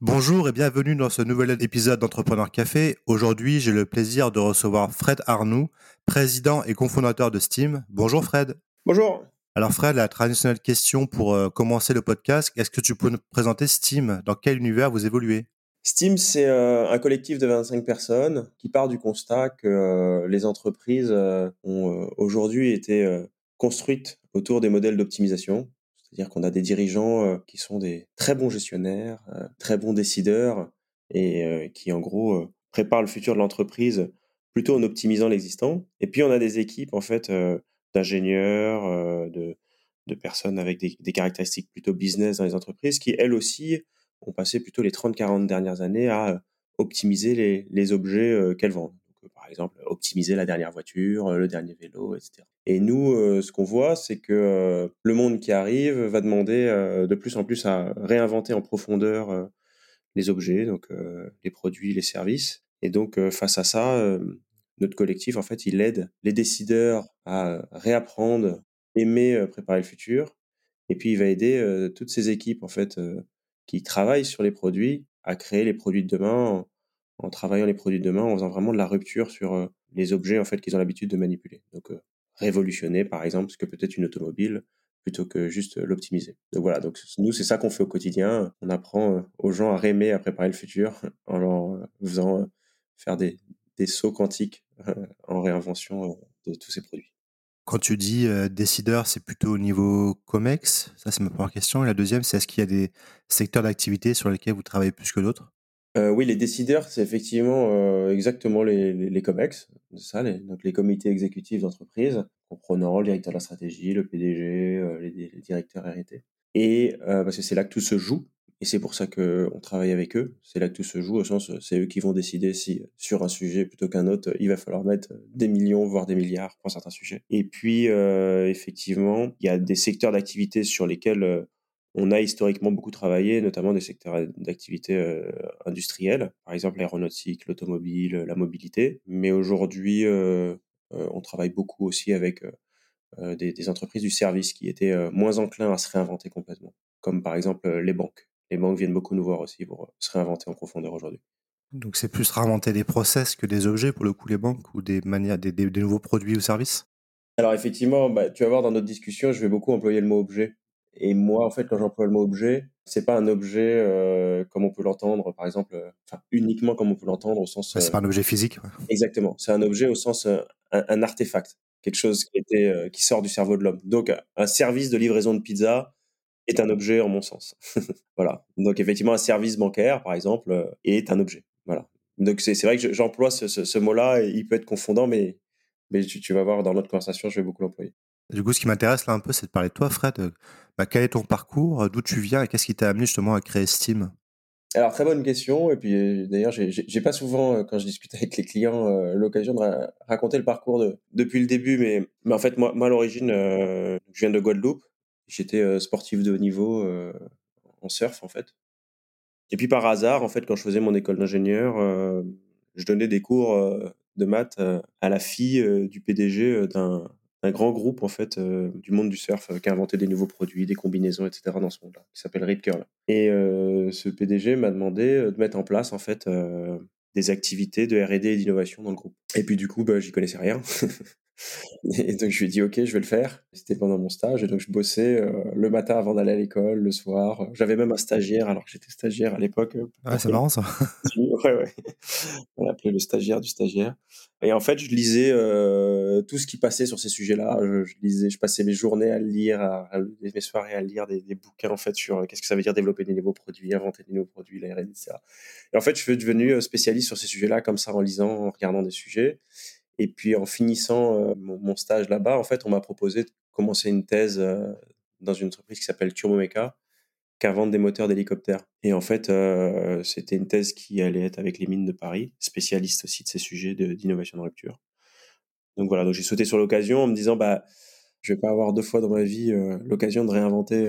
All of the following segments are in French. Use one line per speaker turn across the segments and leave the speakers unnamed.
Bonjour et bienvenue dans ce nouvel épisode d'Entrepreneur Café. Aujourd'hui, j'ai le plaisir de recevoir Fred Arnoux, président et cofondateur de Steam. Bonjour Fred.
Bonjour.
Alors Fred, la traditionnelle question pour euh, commencer le podcast, est-ce que tu peux nous présenter Steam? Dans quel univers vous évoluez?
Steam, c'est euh, un collectif de 25 personnes qui part du constat que euh, les entreprises ont aujourd'hui été construites autour des modèles d'optimisation. C'est-à-dire qu'on a des dirigeants qui sont des très bons gestionnaires, très bons décideurs et qui en gros préparent le futur de l'entreprise plutôt en optimisant l'existant. Et puis on a des équipes en fait d'ingénieurs, de, personnes avec des, caractéristiques plutôt business dans les entreprises qui elles aussi ont passé plutôt les 30-40 dernières années à optimiser les objets qu'elles vendent par exemple, optimiser la dernière voiture, le dernier vélo, etc. Et nous, ce qu'on voit, c'est que le monde qui arrive va demander de plus en plus à réinventer en profondeur les objets, donc les produits, les services. Et donc, face à ça, notre collectif, en fait, il aide les décideurs à réapprendre, aimer préparer le futur. Et puis, il va aider toutes ces équipes, en fait, qui travaillent sur les produits à créer les produits de demain en travaillant les produits de demain, en faisant vraiment de la rupture sur euh, les objets en fait qu'ils ont l'habitude de manipuler. Donc euh, révolutionner par exemple ce que peut être une automobile plutôt que juste l'optimiser. Donc voilà, donc nous c'est ça qu'on fait au quotidien. On apprend euh, aux gens à rêver, à préparer le futur en leur faisant faire des, des sauts quantiques en réinvention de tous ces produits.
Quand tu dis décideur, c'est plutôt au niveau COMEX? Ça, c'est ma première question. Et la deuxième, c'est est-ce qu'il y a des secteurs d'activité sur lesquels vous travaillez plus que d'autres?
Euh, oui, les décideurs, c'est effectivement euh, exactement les, COMEX, ça, les, donc les comités exécutifs d'entreprise, comprenant le directeur de la stratégie, le PDG, euh, les, directeurs R&T. Et parce que c'est là que tout se joue, et c'est pour ça qu'on travaille avec eux. C'est là que tout se joue, au sens, c'est eux qui vont décider si sur un sujet plutôt qu'un autre, il va falloir mettre des millions, voire des milliards pour certains sujets. Et puis, effectivement, il y a des secteurs d'activité sur lesquels on a historiquement beaucoup travaillé, notamment des secteurs d'activité euh, industrielle, par exemple l'aéronautique, l'automobile, la mobilité. Mais aujourd'hui, euh, euh, on travaille beaucoup aussi avec des, entreprises du service qui étaient moins enclins à se réinventer complètement, comme par exemple les banques. Les banques viennent beaucoup nous voir aussi pour se réinventer en profondeur aujourd'hui.
Donc c'est plus réinventer des process que des objets pour le coup les banques ou des manières, des, nouveaux produits ou services?
Alors effectivement, bah, tu vas voir dans notre discussion, je vais beaucoup employer le mot objet et moi, en fait, quand j'emploie le mot objet, c'est pas un objet euh, comme on peut l'entendre, par exemple, euh, enfin uniquement comme on peut l'entendre au sens.
c'est pas un objet physique.
Exactement. C'est un objet au sens euh, un, artefact, quelque chose qui était qui sort du cerveau de l'homme. Donc, un service de livraison de pizza est un objet en mon sens. voilà. Donc, effectivement, un service bancaire, par exemple, est un objet. Voilà. Donc, c'est vrai que j'emploie ce, ce, mot-là. Et il peut être confondant, mais mais tu, tu vas voir dans notre conversation, je vais beaucoup l'employer.
Du coup, ce qui m'intéresse là un peu, c'est de parler de toi, Fred. Bah, quel est ton parcours D'où tu viens et qu'est-ce qui t'a amené justement à créer Steam?
Alors très bonne question. Et puis d'ailleurs j'ai pas souvent euh, quand je discute avec les clients euh, l'occasion de raconter le parcours de, depuis le début. Mais, en fait moi, à l'origine euh, je viens de Guadeloupe. J'étais sportif de haut niveau en surf en fait. Et puis par hasard en fait quand je faisais mon école d'ingénieur je donnais des cours de maths à la fille du PDG d'un un grand groupe en fait euh, du monde du surf euh, qui a inventé des nouveaux produits, des combinaisons, etc. dans ce monde-là, qui s'appelle Rip Curl. Et euh, ce PDG m'a demandé de mettre en place en fait des activités de R&D et d'innovation dans le groupe. Et puis du coup, bah, j'y connaissais rien. Et donc je lui ai dit ok, je vais le faire. C'était pendant mon stage et donc je bossais euh, le matin avant d'aller à l'école, le soir. J'avais même un stagiaire alors que j'étais stagiaire à l'époque.
Ah, c'est marrant ça.
ouais ouais. On l'appelait le stagiaire du stagiaire. Et en fait, je lisais euh, tout ce qui passait sur ces sujets-là. Je, lisais, je passais mes journées à lire, à, mes soirées à lire des, bouquins en fait sur euh, qu'est-ce que ça veut dire développer des nouveaux produits, inventer des nouveaux produits, la R&D, etc. Et en fait, je suis devenu spécialiste sur ces sujets-là comme ça en lisant, en regardant des sujets. Et puis en finissant euh, mon, stage là-bas, en fait, on m'a proposé de commencer une thèse euh, dans une entreprise qui s'appelle Turbomeca, qui invente des moteurs d'hélicoptères. Et en fait, euh, c'était une thèse qui allait être avec les mines de Paris, spécialiste aussi de ces sujets d'innovation de, rupture. Donc voilà, donc j'ai sauté sur l'occasion en me disant, bah, je vais pas avoir deux fois dans ma vie l'occasion de réinventer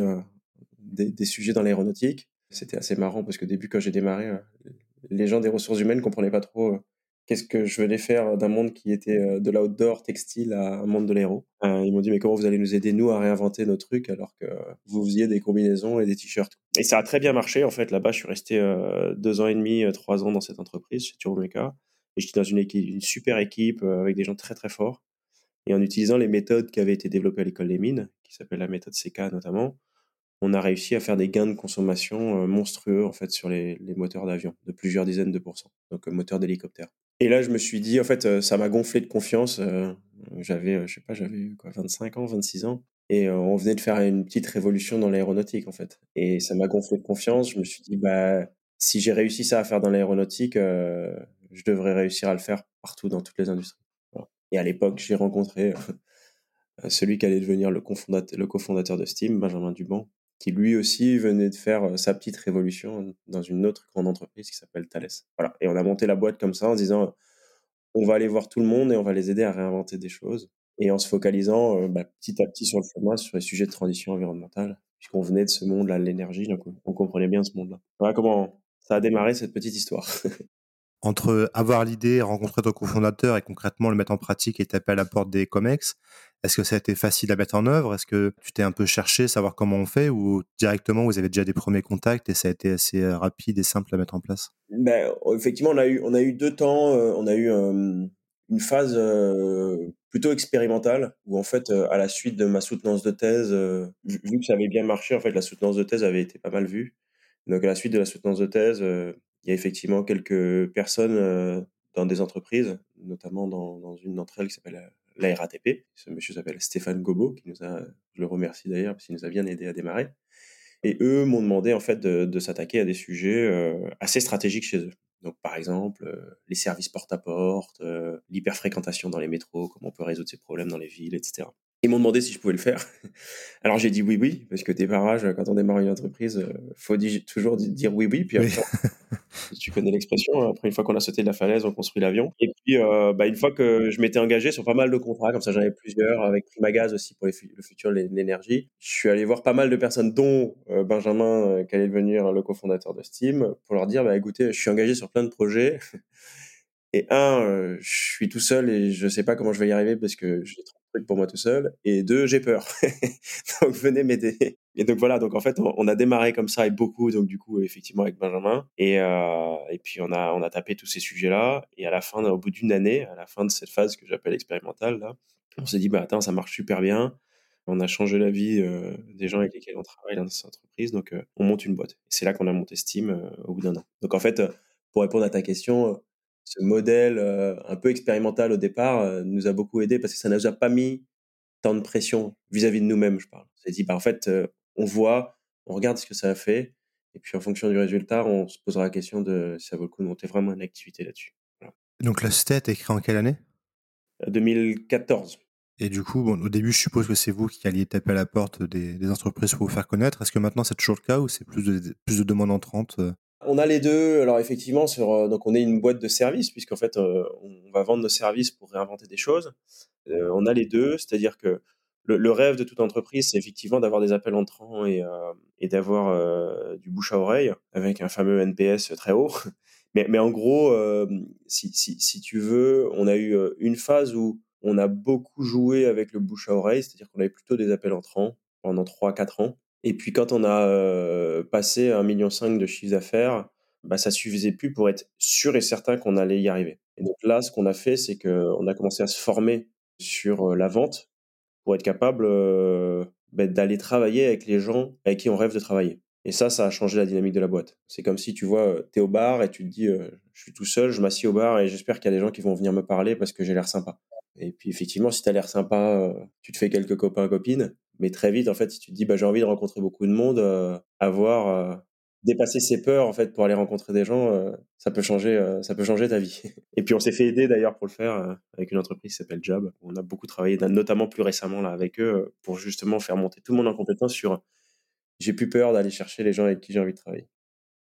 des, sujets dans l'aéronautique. C'était assez marrant parce que au début, quand j'ai démarré, les gens des ressources humaines comprenaient pas trop qu'est-ce que je venais faire d'un monde qui était de l'outdoor textile à un monde de l'aéro. ils m'ont dit mais comment vous allez nous aider nous à réinventer nos trucs alors que vous faisiez des combinaisons et des t-shirts? Et ça a très bien marché en fait. Là-bas, je suis resté deux ans et demi, trois ans dans cette entreprise chez Turbomeca. Et j'étais dans une super équipe avec des gens très très forts. Et en utilisant les méthodes qui avaient été développées à l'école des mines, qui s'appelle la méthode CK notamment, on a réussi à faire des gains de consommation monstrueux en fait sur les, les moteurs d'avion de plusieurs dizaines de pourcents, donc moteurs d'hélicoptère. Et là, je me suis dit, en fait, ça m'a gonflé de confiance. j'avais, je sais pas, j'avais quoi, 25 ans, 26 ans. Et on venait de faire une petite révolution dans l'aéronautique, en fait. Et ça m'a gonflé de confiance. Je me suis dit, bah, si j'ai réussi ça à faire dans l'aéronautique, je devrais réussir à le faire partout dans toutes les industries. Et à l'époque, j'ai rencontré celui qui allait devenir le cofondateur de Steam, Benjamin Duban, qui lui aussi venait de faire sa petite révolution dans une autre grande entreprise qui s'appelle Thales. Voilà. Et on a monté la boîte comme ça en disant on va aller voir tout le monde et on va les aider à réinventer des choses. Et en se focalisant bah, petit à petit sur le format, sur les sujets de transition environnementale, puisqu'on venait de ce monde-là, l'énergie, donc on comprenait bien ce monde-là. Voilà comment ça a démarré cette petite histoire.
Entre avoir l'idée, rencontrer ton cofondateur et concrètement le mettre en pratique et taper à la porte des COMEX, est-ce que ça a été facile à mettre en œuvre? Est-ce que tu t'es un peu cherché, savoir comment on fait ou directement vous avez déjà des premiers contacts et ça a été assez euh, rapide et simple à mettre en place?
Ben, Effectivement, on a eu, on a eu deux temps. Euh, on a eu une phase euh, plutôt expérimentale où en fait, à la suite de ma soutenance de thèse, vu que ça avait bien marché, en fait, la soutenance de thèse avait été pas mal vue. Donc à la suite de la soutenance de thèse, il y a effectivement quelques personnes dans des entreprises, notamment dans, une d'entre elles qui s'appelle la RATP. Ce monsieur s'appelle Stéphane Gobo, qui nous a, je le remercie d'ailleurs, parce qu'il nous a bien aidé à démarrer. Et eux m'ont demandé en fait de, s'attaquer à des sujets assez stratégiques chez eux. Donc par exemple les services porte-à-porte, euh, l'hyperfréquentation dans les métros, comment on peut résoudre ces problèmes dans les villes, etc. Ils m'ont demandé si je pouvais le faire. Alors j'ai dit oui, oui, parce que démarrage, quand on démarre une entreprise, euh, faut toujours dire oui, oui. Puis après, tu connais l'expression, hein, après une fois qu'on a sauté de la falaise, on construit l'avion. Et puis euh, bah, une fois que je m'étais engagé sur pas mal de contrats, comme ça j'en avais plusieurs, avec Primagaz aussi pour le futur l'énergie, je suis allé voir pas mal de personnes, dont euh, Benjamin, qui allait devenir le cofondateur de Steam, pour leur dire, bah écoutez, je suis engagé sur plein de projets. Et un, je suis tout seul et je sais pas comment je vais y arriver parce que j'ai trop pour moi tout seul. Et deux, j'ai peur. donc venez m'aider. Et donc voilà, donc en fait, on, a démarré comme ça et beaucoup, donc du coup, effectivement, avec Benjamin. Et, euh, et puis on a, on a tapé tous ces sujets-là. Et à la fin, au bout d'une année, à la fin de cette phase que j'appelle expérimentale, là, on s'est dit, bah attends, ça marche super bien. On a changé la vie euh, des gens avec lesquels on travaille dans cette entreprise, donc euh, on monte une boîte. C'est là qu'on a monté Steam au bout d'un an. Donc en fait, pour répondre à ta question, ce modèle euh, un peu expérimental au départ euh, nous a beaucoup aidé parce que ça ne nous a pas mis tant de pression vis-à-vis de nous-mêmes, je parle. On s'est dit, bah, en fait, euh, on voit, on regarde ce que ça a fait, et puis en fonction du résultat, on se posera la question de si ça vaut le coup de monter vraiment une activité là-dessus.
Donc la a été créée en quelle année?
2014.
Et du coup, bon, au début, je suppose que c'est vous qui alliez taper à la porte des, des entreprises pour vous faire connaître. Est-ce que maintenant c'est toujours le cas ou c'est plus de, plus de demandes entrantes
on a les deux. Alors effectivement, sur, euh, donc on est une boîte de services puisqu'en fait euh, on va vendre nos services pour réinventer des choses. Euh, on a les deux, c'est-à-dire que le, rêve de toute entreprise, c'est effectivement d'avoir des appels entrants et, d'avoir du bouche à oreille avec un fameux NPS très haut. Mais, en gros, si, si, tu veux, on a eu une phase où on a beaucoup joué avec le bouche à oreille, c'est-à-dire qu'on avait plutôt des appels entrants pendant 3-4 ans. Et puis quand on a passé un million de chiffre d'affaires, bah, ça suffisait plus pour être sûr et certain qu'on allait y arriver. Et donc là, ce qu'on a fait, c'est qu'on a commencé à se former sur la vente pour être capable bah, d'aller travailler avec les gens avec qui on rêve de travailler. Et ça, ça a changé la dynamique de la boîte. C'est comme si tu vois, tu es au bar et tu te dis, je suis tout seul, je m'assieds au bar et j'espère qu'il y a des gens qui vont venir me parler parce que j'ai l'air sympa. Et puis effectivement, si tu as l'air sympa, tu te fais quelques copains, copines. Mais très vite, en fait, si tu te dis, bah, j'ai envie de rencontrer beaucoup de monde, euh, avoir euh, dépasser ses peurs, en fait, pour aller rencontrer des gens, euh, ça peut changer, ça peut changer ta vie. Et puis, on s'est fait aider d'ailleurs pour le faire avec une entreprise qui s'appelle Job. On a beaucoup travaillé, notamment plus récemment là avec eux, pour justement faire monter tout le monde en compétence sur. J'ai plus peur d'aller chercher les gens avec qui j'ai envie de travailler.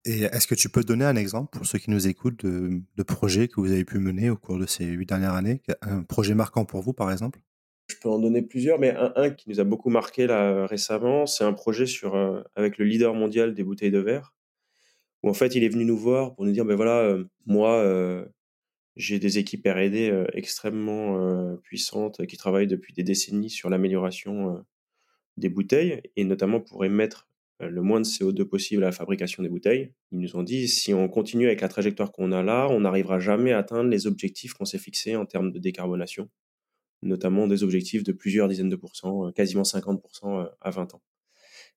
Et est-ce que tu peux donner un exemple pour ceux qui nous écoutent de, de projets que vous avez pu mener au cours de ces huit dernières années Un projet marquant pour vous, par exemple?
Je peux en donner plusieurs, mais un, qui nous a beaucoup marqué là récemment, c'est un projet sur, euh, avec le leader mondial des bouteilles de verre, où en fait il est venu nous voir pour nous dire, ben voilà, euh, moi, euh, J'ai des équipes R&D extrêmement puissantes qui travaillent depuis des décennies sur l'amélioration des bouteilles et notamment pour émettre le moins de CO2 possible à la fabrication des bouteilles. Ils nous ont dit si on continue avec la trajectoire qu'on a là, on n'arrivera jamais à atteindre les objectifs qu'on s'est fixés en termes de décarbonation, notamment des objectifs de plusieurs dizaines de pourcents, quasiment 50% à 20 ans.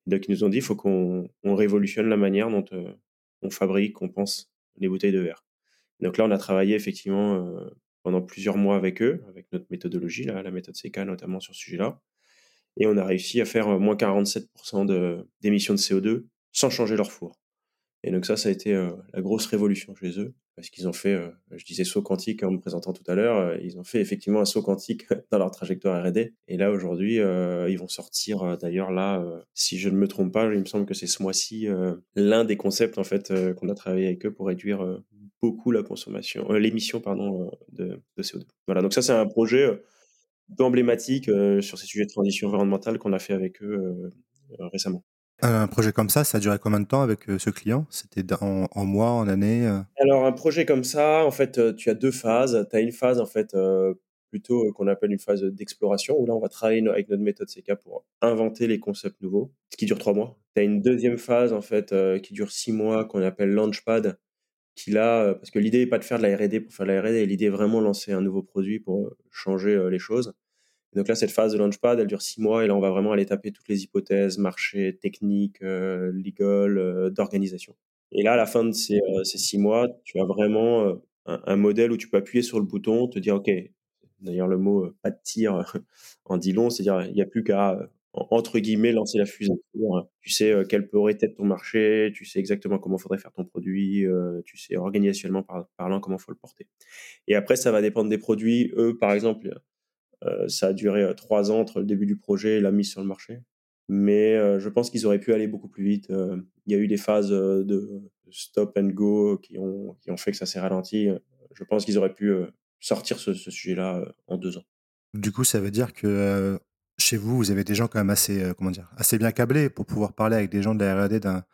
Donc ils nous ont dit il faut qu'on révolutionne la manière dont on fabrique, on pense les bouteilles de verre. Donc là, on a travaillé effectivement pendant plusieurs mois avec eux, avec notre méthodologie, là, la méthode CK notamment sur ce sujet-là et on a réussi à faire moins 47% d'émissions de, CO2 sans changer leur four. Et donc ça, ça a été la grosse révolution chez eux, parce qu'ils ont fait, je disais saut quantique en me présentant tout à l'heure, ils ont fait effectivement un saut quantique dans leur trajectoire R&D. Et là, aujourd'hui, ils vont sortir, d'ailleurs là, si je ne me trompe pas, il me semble que c'est ce mois-ci, l'un des concepts en fait qu'on a travaillé avec eux pour réduire beaucoup la consommation, l'émission pardon de, de, CO2. Voilà, donc ça c'est un projet d'emblématique sur ces sujets de transition environnementale qu'on a fait avec eux récemment.
Un projet comme ça, ça a duré combien de temps avec ce client? C'était en, mois, en année
Alors un projet comme ça, en fait, tu as deux phases. Tu as une phase en fait plutôt qu'on appelle une phase d'exploration où là on va travailler avec notre méthode CK pour inventer les concepts nouveaux, ce qui dure trois mois. Tu as une deuxième phase en fait qui dure six mois qu'on appelle Launchpad, qui là, parce que l'idée n'est pas de faire de la R&D pour faire de la R&D, l'idée est vraiment de lancer un nouveau produit pour changer les choses donc là, cette phase de launchpad, elle dure six mois et là, on va vraiment aller taper toutes les hypothèses, marché, technique, euh, legal, euh, d'organisation. Et là, à la fin de ces, euh, ces six mois, tu as vraiment euh, un, modèle où tu peux appuyer sur le bouton, te dire, OK, d'ailleurs, le mot pas de tir en dit long, c'est-à-dire, il n'y a plus qu'à, entre guillemets, lancer la fusée. Tu sais quel pourrait être ton marché, tu sais exactement comment faudrait faire ton produit, tu sais organisationnellement parlant comment faut le porter. Et après, ça va dépendre des produits. Eux, par exemple, euh, ça a duré euh, trois ans entre le début du projet et la mise sur le marché. Mais euh, je pense qu'ils auraient pu aller beaucoup plus vite. Il y a eu des phases de stop and go qui ont, fait que ça s'est ralenti. Je pense qu'ils auraient pu sortir ce, sujet-là en deux ans.
Du coup, ça veut dire que chez vous, vous avez des gens quand même assez, comment dire, assez bien câblés pour pouvoir parler avec des gens de la R&D d'un,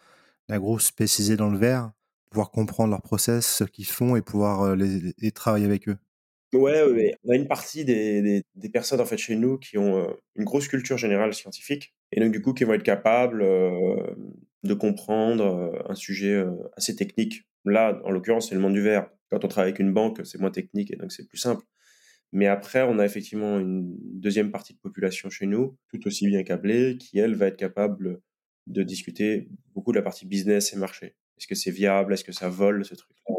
gros spécialisé dans le verre, pouvoir comprendre leur process, ce qu'ils font et pouvoir les travailler avec eux?
Ouais, ouais, on a une partie des, des, des, personnes en fait chez nous qui ont euh, une grosse culture générale scientifique et donc du coup qui vont être capables euh, de comprendre euh, un sujet assez technique. Là, en l'occurrence, c'est le monde du verre. Quand on travaille avec une banque, c'est moins technique et donc c'est plus simple. Mais après, on a effectivement une deuxième partie de population chez nous, tout aussi bien câblée, qui elle va être capable de discuter beaucoup de la partie business et marché. Est-ce que c'est viable? Est-ce que ça vole ce truc-là?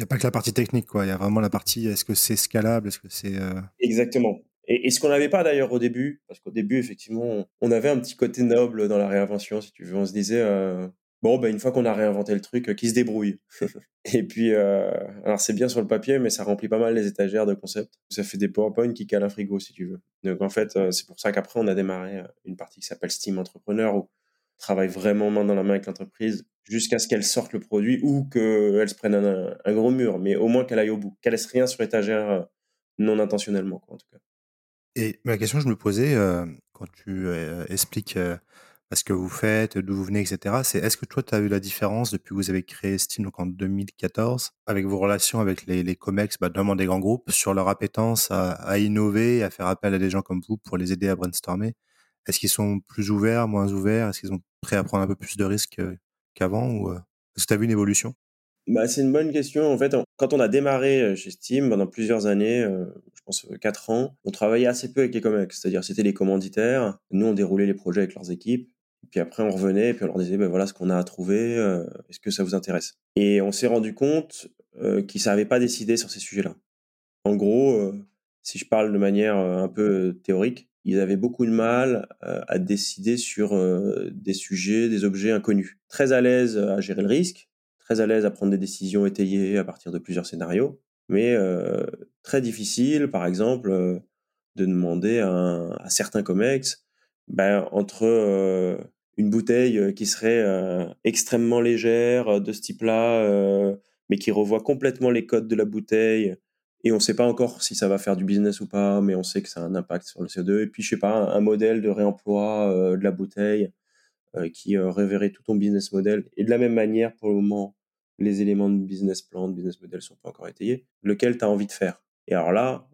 Il n'y a pas que la partie technique, quoi. Il y a vraiment la partie est-ce que c'est scalable Est-ce que c'est. Euh
Exactement. Et, ce qu'on n'avait pas d'ailleurs au début, parce qu'au début, effectivement, on avait un petit côté noble dans la réinvention, si tu veux. On se disait, euh, bon, ben, une fois qu'on a réinventé le truc, qui se débrouille. et puis, euh, alors c'est bien sur le papier, mais ça remplit pas mal les étagères de concepts. Ça fait des PowerPoint qui calent un frigo, si tu veux. Donc en fait, c'est pour ça qu'après, on a démarré une partie qui s'appelle Steam Entrepreneur, travaille vraiment main dans la main avec l'entreprise jusqu'à ce qu'elle sorte le produit ou qu'elle se prenne un, gros mur, mais au moins qu'elle aille au bout, qu'elle laisse rien sur l'étagère euh, non intentionnellement, quoi, en tout cas.
Et la question que je me posais euh, quand tu euh, expliques ce que vous faites, d'où vous venez, etc., c'est est-ce que toi, tu as vu la différence depuis que vous avez créé Steam donc en 2014 avec vos relations avec les, les COMEX, bah, notamment des grands groupes, sur leur appétence à innover, à faire appel à des gens comme vous pour les aider à brainstormer? Est-ce qu'ils sont plus ouverts, moins ouverts? Est-ce qu'ils sont prêts à prendre un peu plus de risques qu'avant ou est-ce que tu as vu une évolution?
Bah, c'est une bonne question. En fait, quand on a démarré chez Steam, pendant plusieurs années, je pense 4 ans, on travaillait assez peu avec les comex. C'est-à-dire, c'était les commanditaires. Nous, on déroulait les projets avec leurs équipes. Puis après, on revenait et puis on leur disait, ben voilà ce qu'on a à trouver. Est-ce que ça vous intéresse? Et on s'est rendu compte qu'ils ne savaient pas décider sur ces sujets-là. En gros, si je parle de manière un peu théorique, ils avaient beaucoup de mal euh, à décider sur euh, des sujets, des objets inconnus. Très à l'aise à gérer le risque, très à l'aise à prendre des décisions étayées à partir de plusieurs scénarios, mais euh, très difficile, par exemple, de demander à, à certains COMEX, ben, entre une bouteille qui serait extrêmement légère de ce type-là, mais qui revoit complètement les codes de la bouteille, et on ne sait pas encore si ça va faire du business ou pas, mais on sait que ça a un impact sur le CO2. Et puis, je sais pas, un, modèle de réemploi euh, de la bouteille euh, qui euh, révérait tout ton business model. Et de la même manière, pour le moment, les éléments de business plan, de business model sont pas encore étayés, lequel tu as envie de faire? Et alors là,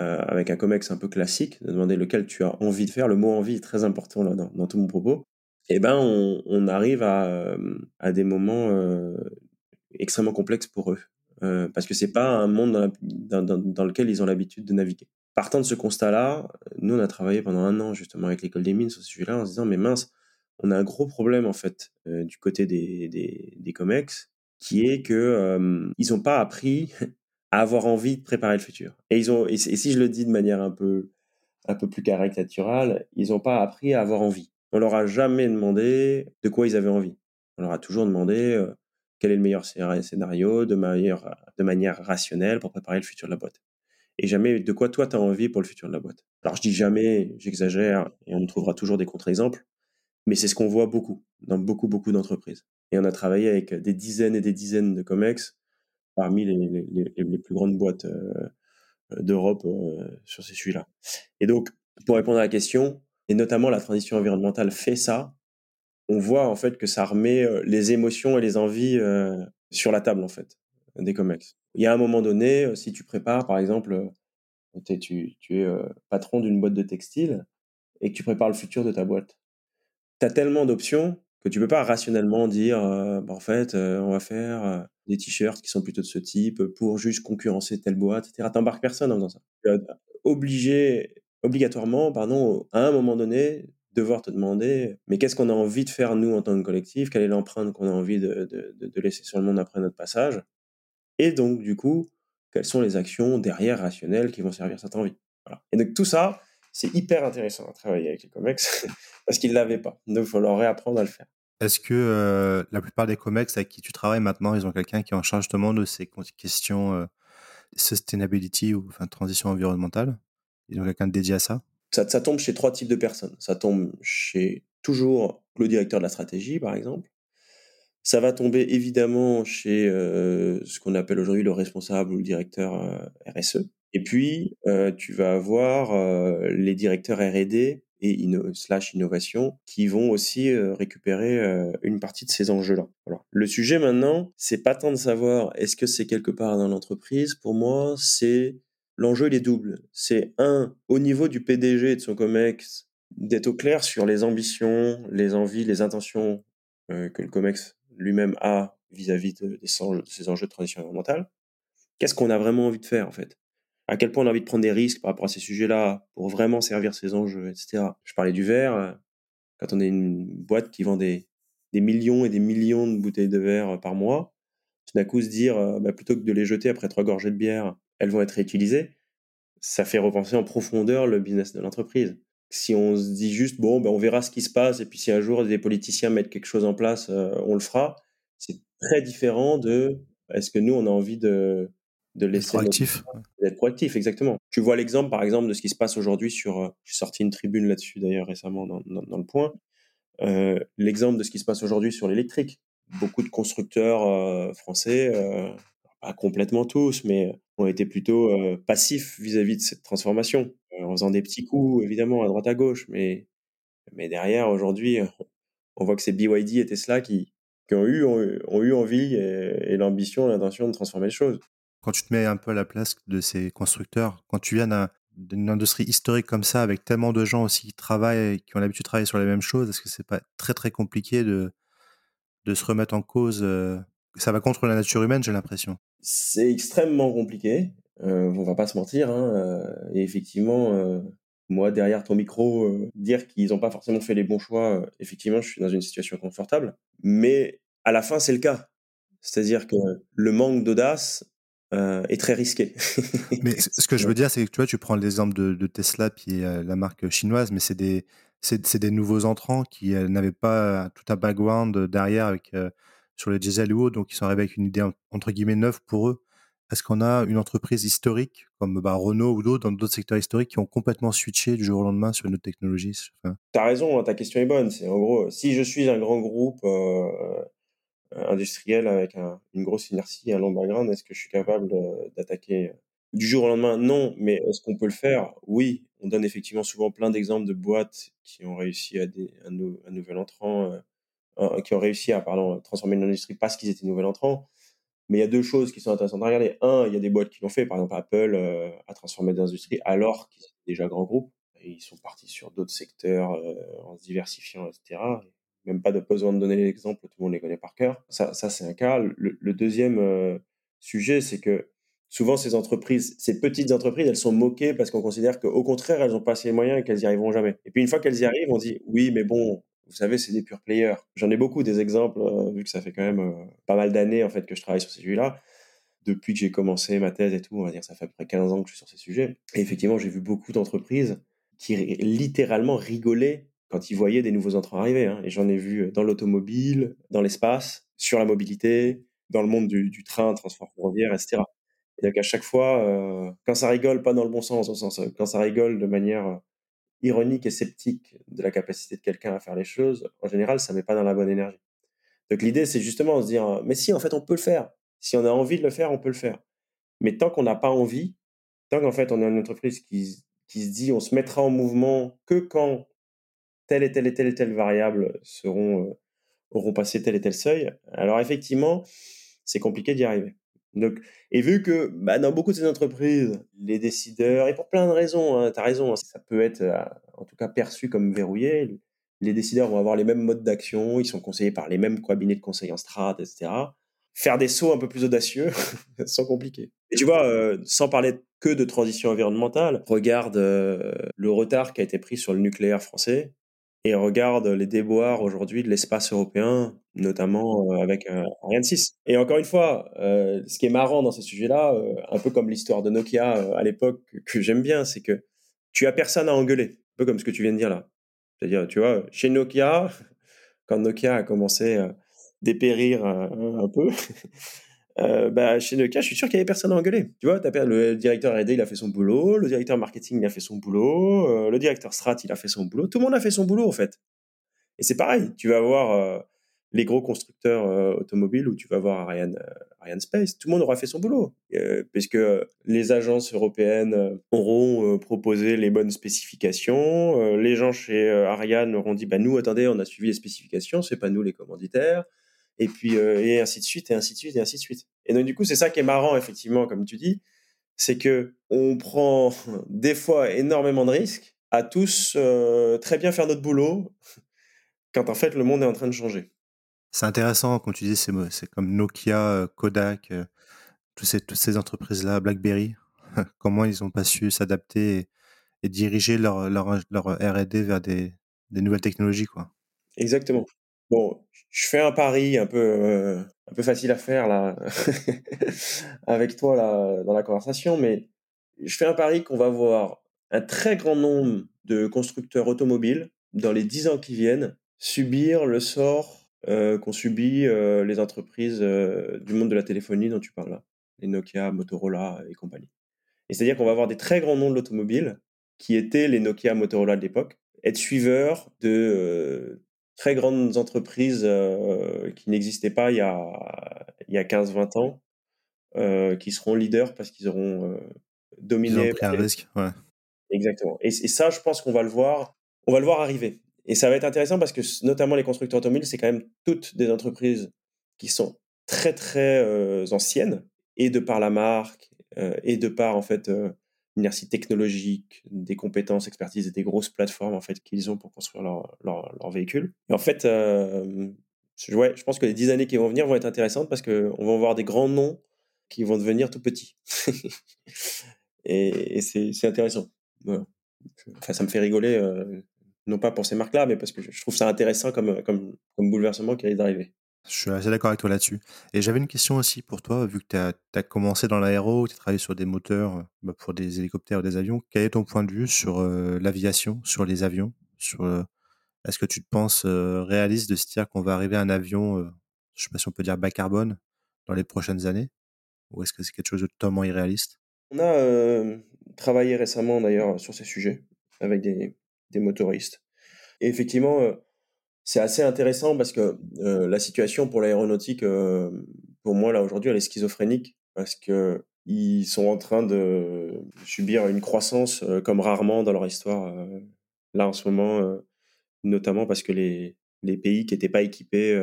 euh, avec un COMEX un peu classique, de demander lequel tu as envie de faire, le mot envie est très important là, dans, tout mon propos, eh ben on, arrive à, des moments extrêmement complexes pour eux. Parce que c'est pas un monde dans, lequel ils ont l'habitude de naviguer. Partant de ce constat-là, nous on a travaillé pendant un an justement avec l'école des mines sur ce sujet-là en se disant mais mince, on a un gros problème en fait euh, du côté des, des, des, comex, qui est que euh, ils n'ont pas appris à avoir envie de préparer le futur. Et ils ont, et, si je le dis de manière un peu, un peu plus caricaturale, ils n'ont pas appris à avoir envie. On leur a jamais demandé de quoi ils avaient envie. On leur a toujours demandé euh, quel est le meilleur scénario de manière, rationnelle pour préparer le futur de la boîte. Et jamais de quoi toi tu as envie pour le futur de la boîte? Alors je dis jamais, j'exagère, et on trouvera toujours des contre-exemples, mais c'est ce qu'on voit beaucoup, dans beaucoup, beaucoup d'entreprises. Et on a travaillé avec des dizaines et des dizaines de COMEX parmi les, plus grandes boîtes euh, d'Europe euh, sur ces sujets-là. Et donc, pour répondre à la question, et notamment la transition environnementale fait ça, on voit en fait que ça remet les émotions et les envies sur la table en fait des COMEX. Il y a un moment donné, si tu prépares par exemple, tu, tu es patron d'une boîte de textile et que tu prépares le futur de ta boîte, tu as tellement d'options que tu peux pas rationnellement dire bah, en fait on va faire des t-shirts qui sont plutôt de ce type pour juste concurrencer telle boîte etc t'embarques personne en faisant ça obligé obligatoirement pardon à un moment donné devoir te demander mais qu'est-ce qu'on a envie de faire nous en tant que collectif? Quelle est l'empreinte qu'on a envie de, laisser sur le monde après notre passage? Et donc du coup quelles sont les actions derrière rationnelles qui vont servir cette envie? Et donc tout ça c'est hyper intéressant à travailler avec les COMEX parce qu'ils ne l'avaient pas. Donc, il faut leur réapprendre à le faire.
Est-ce que euh, la plupart des COMEX avec qui tu travailles maintenant, ils ont quelqu'un qui est en charge justement de ces questions euh, sustainability ou enfin, transition environnementale? Ils ont quelqu'un dédié à ça,
ça tombe chez trois types de personnes. Ça tombe chez toujours le directeur de la stratégie, par exemple. Ça va tomber évidemment chez euh, ce qu'on appelle aujourd'hui le responsable ou le directeur RSE. Et puis, euh, tu vas avoir euh, les directeurs R&D et slash innovation qui vont aussi euh, récupérer une partie de ces enjeux-là. Le sujet maintenant, c'est pas tant de savoir est-ce que c'est quelque part dans l'entreprise. Pour moi, c'est l'enjeu il est double. C'est un au niveau du PDG et de son Comex d'être au clair sur les ambitions, les envies, les intentions que le Comex lui-même a vis-à-vis de, de, ces enjeux de transition environnementale. Qu'est-ce qu'on a vraiment envie de faire en fait? À quel point on a envie de prendre des risques par rapport à ces sujets-là pour vraiment servir ces enjeux, etc. Je parlais du verre. Euh, quand on est une boîte qui vend des, millions et des millions de bouteilles de verre euh, par mois, tout d'un coup se dire, euh, bah, plutôt que de les jeter après trois gorgées de bière, elles vont être réutilisées, ça fait repenser en profondeur le business de l'entreprise. Si on se dit juste, bon, ben, on verra ce qui se passe, et puis si un jour des politiciens mettent quelque chose en place, on le fera, c'est très différent de, est-ce que nous, on a envie de,
de laisser proactif.
D'être proactif, exactement. Tu vois l'exemple, par exemple, de ce qui se passe aujourd'hui sur. Euh, j'ai sorti une tribune là-dessus d'ailleurs récemment dans, dans, le point. Euh, l'exemple de ce qui se passe aujourd'hui sur l'électrique. Beaucoup de constructeurs euh, français, pas complètement tous, mais ont été plutôt passifs vis-à-vis de cette transformation, en faisant des petits coups, évidemment, à droite à gauche. Mais, mais derrière, aujourd'hui, on voit que c'est BYD et Tesla qui, qui ont, eu, ont, eu envie et, et l'ambition, l'intention de transformer les choses
quand tu te mets un peu à la place de ces constructeurs, quand tu viens d'une industrie historique comme ça, avec tellement de gens aussi qui travaillent, qui ont l'habitude de travailler sur les mêmes choses, est-ce que c'est pas très très compliqué de, de se remettre en cause Ça va contre la nature humaine, j'ai l'impression?
C'est extrêmement compliqué. Euh, on va pas se mentir. Hein, euh, et effectivement, euh, moi derrière ton micro, dire qu'ils n'ont pas forcément fait les bons choix, effectivement, je suis dans une situation confortable. Mais à la fin, c'est le cas. C'est-à-dire que le manque d'audace euh, est très risqué.
mais ce que je veux dire, c'est que tu vois, tu prends l'exemple de, de, Tesla, puis euh, la marque chinoise, mais c'est des, c'est, des nouveaux entrants qui euh, n'avaient pas tout un background derrière avec, sur le diesel ou autre, donc ils sont arrivés avec une idée entre guillemets neuve pour eux. Est-ce qu'on a une entreprise historique comme bah, Renault ou d'autres dans d'autres secteurs historiques qui ont complètement switché du jour au lendemain sur une autre technologie
enfin... Tu as raison, hein, ta question est bonne. C'est en gros, si je suis un grand groupe euh, industriel avec une grosse inertie, un long background, est-ce que je suis capable d'attaquer euh, du jour au lendemain? Non, mais est-ce qu'on peut le faire? Oui, on donne effectivement souvent plein d'exemples de boîtes qui ont réussi à des, un, nouvel entrant, euh, qui ont réussi à pardon, transformer l'industrie parce qu'ils étaient nouvel entrants. Mais il y a deux choses qui sont intéressantes à regarder. Un, il y a des boîtes qui l'ont fait. Par exemple, Apple a transformé l'industrie alors qu'ils étaient déjà grands groupes. Et ils sont partis sur d'autres secteurs en se diversifiant, etc même pas de besoin de donner l'exemple, tout le monde les connaît par cœur. Ça, ça c'est un cas. Le, deuxième euh, sujet, c'est que souvent ces entreprises, ces petites entreprises, elles sont moquées parce qu'on considère qu'au contraire, elles n'ont pas assez les moyens et qu'elles y arriveront jamais. Et puis une fois qu'elles y arrivent, on dit oui, mais bon, vous savez, c'est des purs players. J'en ai beaucoup des exemples, euh, vu que ça fait quand même euh, pas mal d'années en fait que je travaille sur ces sujets-là. Depuis que j'ai commencé ma thèse et tout, on va dire, ça fait à peu près 15 ans que je suis sur ces sujets. Et effectivement, j'ai vu beaucoup d'entreprises qui littéralement rigolaient quand ils voyaient des nouveaux entrants arriver. Hein. Et j'en ai vu dans l'automobile, dans l'espace, sur la mobilité, dans le monde du, train, transport ferroviaire, etc. Et donc à chaque fois, euh, quand ça rigole pas dans le bon sens, quand ça rigole de manière euh, ironique et sceptique de la capacité de quelqu'un à faire les choses, en général, ça met pas dans la bonne énergie. Donc l'idée, c'est justement de se dire, mais si, en fait, on peut le faire. Si on a envie de le faire, on peut le faire. Mais tant qu'on n'a pas envie, tant qu'en fait, on est une entreprise qui, qui se dit, on se mettra en mouvement que quand telle et telle et telle et telle variable seront, euh, auront passé tel et tel seuil. Alors effectivement, c'est compliqué d'y arriver. Donc, et vu que bah, dans beaucoup de ces entreprises, les décideurs, et pour plein de raisons, hein, tu as raison, hein, ça peut être euh, en tout cas perçu comme verrouillé, les décideurs vont avoir les mêmes modes d'action, ils sont conseillés par les mêmes cabinets de conseil en strat, etc. Faire des sauts un peu plus audacieux, sans compliqué. Et tu vois, euh, sans parler que de transition environnementale, regarde le retard qui a été pris sur le nucléaire français et regarde les déboires aujourd'hui de l'espace européen, notamment euh, avec euh, Ariane 6. Et encore une fois, euh, ce qui est marrant dans ces sujets-là, un peu comme l'histoire de Nokia à l'époque que j'aime bien, c'est que tu as personne à engueuler, un peu comme ce que tu viens de dire là. C'est-à-dire, tu vois, chez Nokia, quand Nokia a commencé à dépérir un peu, euh, bah, chez Nokia, je suis sûr qu'il n'y avait personne à engueuler. Tu vois, le directeur R&D, il a fait son boulot, le directeur marketing, il a fait son boulot, euh, le directeur strat, il a fait son boulot. Tout le monde a fait son boulot, en fait. Et c'est pareil. Tu vas voir euh, les gros constructeurs automobiles ou tu vas voir Ariane, Ariane Space. Tout le monde aura fait son boulot. puisque les agences européennes auront proposé les bonnes spécifications. les gens chez Ariane auront dit, bah, nous, attendez, on a suivi les spécifications, c'est pas nous les commanditaires et puis euh, et ainsi de suite et ainsi de suite et ainsi de suite. Et donc du coup c'est ça qui est marrant effectivement comme tu dis, c'est que on prend des fois énormément de risques à tous euh, très bien faire notre boulot quand en fait le monde est en train de changer.
C'est intéressant quand tu dis c'est c'est comme Nokia, euh, Kodak, toutes ces, toutes ces entreprises là, BlackBerry, comment ils n'ont pas su s'adapter et, diriger leur, leur, leur R&D vers des, des nouvelles technologies quoi.
Exactement. Bon, je fais un pari un peu, euh, un peu facile à faire là, avec toi là, dans la conversation, mais je fais un pari qu'on va voir un très grand nombre de constructeurs automobiles dans les dix ans qui viennent subir le sort euh, qu'ont subi euh, les entreprises du monde de la téléphonie dont tu parles là, les Nokia, Motorola et compagnie. Et c'est-à-dire qu'on va avoir des très grands noms de l'automobile qui étaient les Nokia, Motorola de l'époque, être suiveurs de très grandes entreprises euh, qui n'existaient pas il y a, il y a 15-20 ans, euh, qui seront leaders parce qu'ils auront euh, dominé.
Ils pris un risque, ouais.
Exactement. Et, et, ça, je pense qu'on va le voir, on va le voir arriver. Et ça va être intéressant parce que notamment les constructeurs automobiles, c'est quand même toutes des entreprises qui sont très très anciennes et de par la marque et de par en fait inertie technologique, des compétences, expertise et des grosses plateformes en fait qu'ils ont pour construire leur, leur, véhicule. Et en fait, euh, je pense que les dix années qui vont venir vont être intéressantes parce qu'on va voir des grands noms qui vont devenir tout petits. et, c'est intéressant. Enfin, ça me fait rigoler, euh, non pas pour ces marques-là, mais parce que je trouve ça intéressant comme, comme, comme bouleversement qui risque d'arriver.
Je suis assez d'accord avec toi là-dessus. Et j'avais une question aussi pour toi, vu que tu as, commencé dans l'aéro, tu as travaillé sur des moteurs euh, bah, pour des hélicoptères ou des avions. Quel est ton point de vue sur euh, l'aviation, sur les avions euh, Est-ce que tu te penses réaliste de se dire qu'on va arriver à un avion, je ne sais pas si on peut dire bas carbone, dans les prochaines années? Ou est-ce que c'est quelque chose de totalement irréaliste?
On a travaillé récemment d'ailleurs sur ces sujets avec des motoristes. Et effectivement, c'est assez intéressant parce que euh, la situation pour l'aéronautique, euh, pour moi, là, aujourd'hui, elle est schizophrénique parce que ils sont en train de subir une croissance euh, comme rarement dans leur histoire, là, en ce moment, notamment parce que les, pays qui n'étaient pas équipés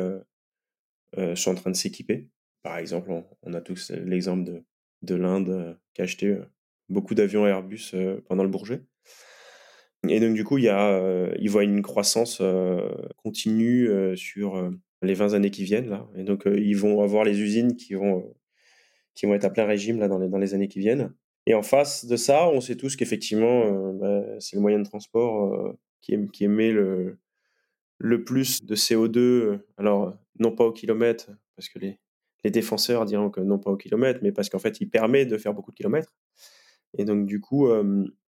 sont en train de s'équiper. Par exemple, on, a tous l'exemple de, de l'Inde qui a acheté beaucoup d'avions Airbus pendant le Bourget. Et donc, du coup, il, y a, il voit une croissance continue sur les 20 années qui viennent. Là. Et donc, ils vont avoir les usines qui vont, qui vont être à plein régime là, dans, les, dans les années qui viennent. Et en face de ça, on sait tous qu'effectivement, bah, c'est le moyen de transport qui, qui, émet le, le plus de CO2. Alors, non pas au kilomètre, parce que les, les défenseurs diront que non pas au kilomètre, mais parce qu'en fait, il permet de faire beaucoup de kilomètres. Et donc, du coup,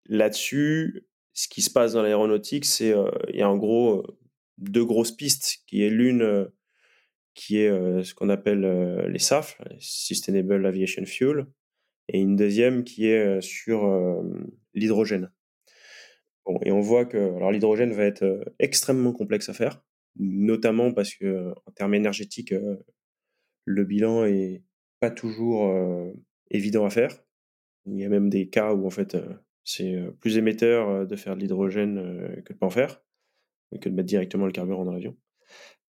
là-dessus, ce qui se passe dans l'aéronautique, c'est il y a en gros deux grosses pistes, qui est l'une qui est ce qu'on appelle les SAF, Sustainable Aviation Fuel, et une deuxième qui est sur l'hydrogène. Bon, et on voit que alors l'hydrogène va être extrêmement complexe à faire, notamment parce que en termes énergétiques, le bilan est pas toujours évident à faire. Il y a même des cas où en fait c'est plus émetteur de faire de l'hydrogène que de pas en faire, que de mettre directement le carburant dans l'avion.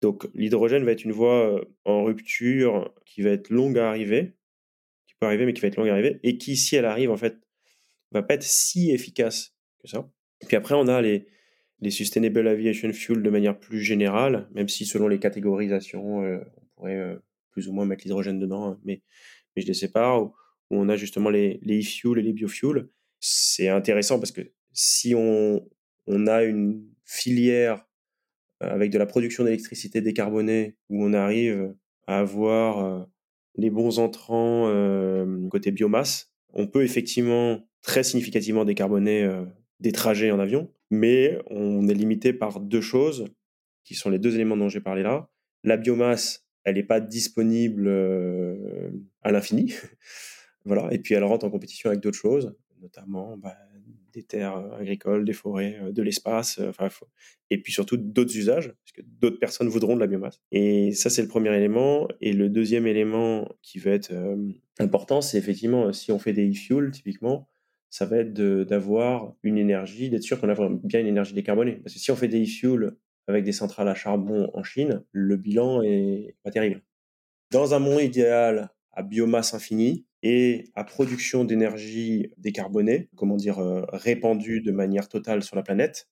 Donc l'hydrogène va être une voie en rupture qui va être longue à arriver, qui peut arriver mais qui va être longue à arriver, et qui si elle arrive en fait va pas être si efficace que ça. Puis après on a les, les Sustainable Aviation Fuel de manière plus générale, même si selon les catégorisations on pourrait plus ou moins mettre l'hydrogène dedans, hein, mais, mais je les sépare, où, on a justement les, les e-fuels et les biofuels. C'est intéressant parce que si on, a une filière euh, avec de la production d'électricité décarbonée où on arrive à avoir euh, les bons entrants euh, côté biomasse, on peut effectivement très significativement décarboner des trajets en avion, mais on est limité par deux choses, qui sont les deux éléments dont j'ai parlé là. La biomasse, elle n'est pas disponible à l'infini. voilà. Et puis elle rentre en compétition avec d'autres choses, notamment bah, des terres agricoles, des forêts, de l'espace, enfin, et puis surtout d'autres usages, parce que d'autres personnes voudront de la biomasse. Et ça, c'est le premier élément. Et le deuxième élément qui va être important, c'est effectivement, si on fait des e-fuels, typiquement, ça va être d'avoir une énergie, d'être sûr qu'on a bien une énergie décarbonée. Parce que si on fait des e-fuels avec des centrales à charbon en Chine, le bilan est pas terrible. Dans un monde idéal à biomasse infinie, et à production d'énergie décarbonée, comment dire, euh, répandue de manière totale sur la planète,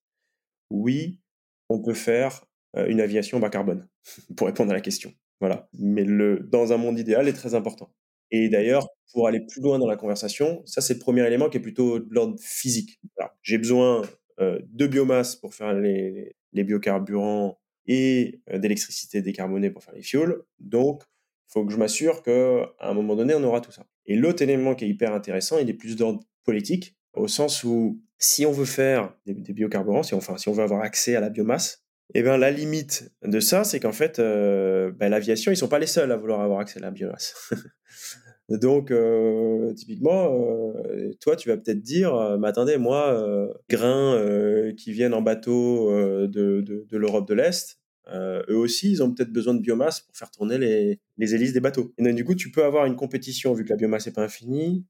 oui, on peut faire euh, une aviation bas carbone, pour répondre à la question. Voilà. Mais le, dans un monde idéal est très important. Et d'ailleurs, pour aller plus loin dans la conversation, ça c'est le premier élément qui est plutôt de l'ordre physique. J'ai besoin euh, de biomasse pour faire les, biocarburants et d'électricité décarbonée pour faire les fuels. Donc, faut que je m'assure qu'à un moment donné, on aura tout ça. Et l'autre élément qui est hyper intéressant, il est plus d'ordre politique, au sens où si on veut faire des, biocarburants, si on, veut avoir accès à la biomasse, eh ben, la limite de ça, c'est qu'en fait, euh, ben, l'aviation, ils sont pas les seuls à vouloir avoir accès à la biomasse. Donc, euh, typiquement, euh, toi, tu vas peut-être dire, mais attendez, moi, grains qui viennent en bateau de l'Europe de l'Est, euh, eux aussi, ils ont peut-être besoin de biomasse pour faire tourner les, les hélices des bateaux. Et donc, du coup, tu peux avoir une compétition, vu que la biomasse n'est pas infinie,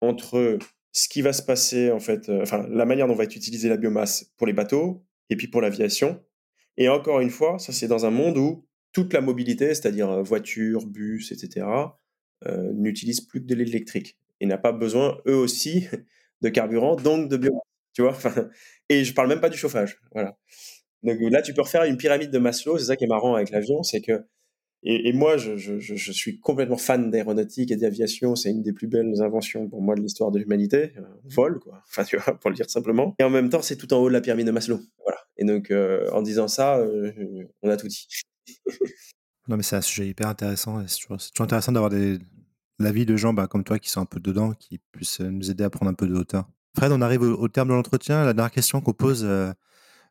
entre ce qui va se passer, en fait, euh, enfin, la manière dont va être utilisée la biomasse pour les bateaux et puis pour l'aviation. Et encore une fois, ça, c'est dans un monde où toute la mobilité, c'est-à-dire euh, voiture, bus, etc., n'utilise plus que de l'électrique et n'a pas besoin, eux aussi, de carburant, donc de biomasse. Tu vois Et je parle même pas du chauffage. Voilà. Donc là, tu peux refaire une pyramide de Maslow. C'est ça qui est marrant avec l'avion, c'est que et, moi, je, je, suis complètement fan d'aéronautique et d'aviation. C'est une des plus belles inventions pour moi de l'histoire de l'humanité. Euh, vol, quoi. Enfin, tu vois, pour le dire simplement. Et en même temps, c'est tout en haut de la pyramide de Maslow. Voilà. Et donc, euh, en disant ça, euh, on a tout dit.
non, mais c'est un sujet hyper intéressant. C'est toujours, intéressant d'avoir l'avis de gens bah, comme toi qui sont un peu dedans, qui puissent nous aider à prendre un peu de hauteur. Fred, on arrive au, terme de l'entretien. La dernière question qu'on pose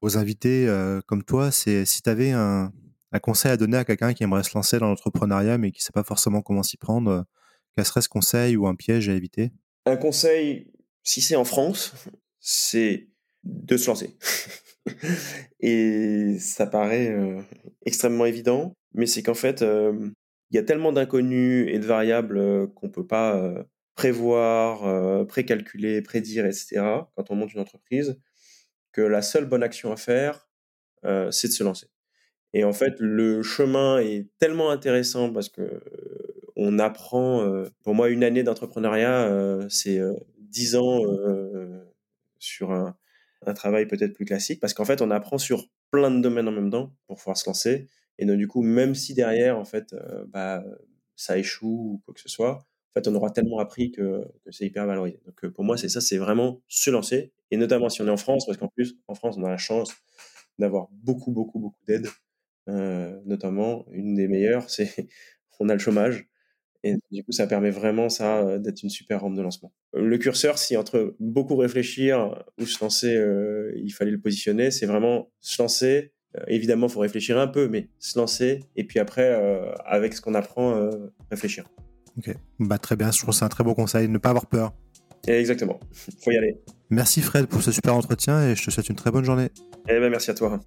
aux invités euh, comme toi, c'est si tu avais un, conseil à donner à quelqu'un qui aimerait se lancer dans l'entrepreneuriat mais qui ne sait pas forcément comment s'y prendre, euh, quel serait ce conseil ou un piège à éviter?
Un conseil, si c'est en France, c'est de se lancer. Et ça paraît euh, extrêmement évident, mais c'est qu'en fait, il y a tellement d'inconnus et de variables qu'on ne peut pas prévoir, précalculer, prédire, etc. quand on monte une entreprise, que la seule bonne action à faire, euh, c'est de se lancer. Et en fait, le chemin est tellement intéressant parce que on apprend. pour moi, une année d'entrepreneuriat, c'est dix ans sur un, travail peut-être plus classique parce qu'en fait, on apprend sur plein de domaines en même temps pour pouvoir se lancer. Et donc, du coup, même si derrière, en fait, bah, ça échoue ou quoi que ce soit, on aura tellement appris que, c'est hyper valorisé. Donc, pour moi, c'est ça, c'est vraiment se lancer. Et notamment si on est en France, parce qu'en plus, en France, on a la chance d'avoir beaucoup, beaucoup, beaucoup d'aides. notamment, une des meilleures, c'est on a le chômage. Et du coup, ça permet vraiment ça d'être une super rampe de lancement. Le curseur, si entre beaucoup réfléchir ou se lancer, il fallait le positionner, c'est vraiment se lancer. évidemment, il faut réfléchir un peu, mais se lancer et puis après, avec ce qu'on apprend, réfléchir.
Ok, bah, très bien. Je trouve que c'est un très beau conseil, ne pas avoir peur.
exactement, faut y aller.
Merci Fred pour ce super entretien et je te souhaite une très bonne journée.
Eh ben, merci à toi.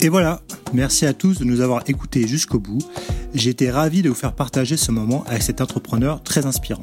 Et voilà, merci à tous de nous avoir écoutés jusqu'au bout. J'ai été ravi de vous faire partager ce moment avec cet entrepreneur très inspirant.